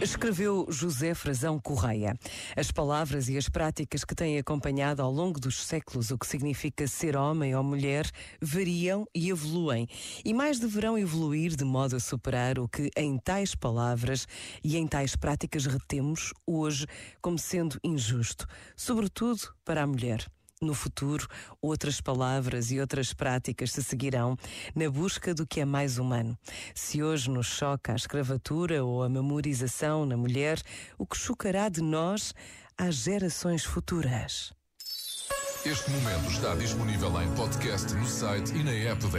Escreveu José Frazão Correia. As palavras e as práticas que têm acompanhado ao longo dos séculos o que significa ser homem ou mulher variam e evoluem, e mais deverão evoluir de modo a superar o que em tais palavras e em tais práticas retemos hoje como sendo injusto, sobretudo para a mulher. No futuro, outras palavras e outras práticas se seguirão na busca do que é mais humano. Se hoje nos choca a escravatura ou a memorização na mulher, o que chocará de nós às gerações futuras. Este momento está disponível em podcast no site e na app da.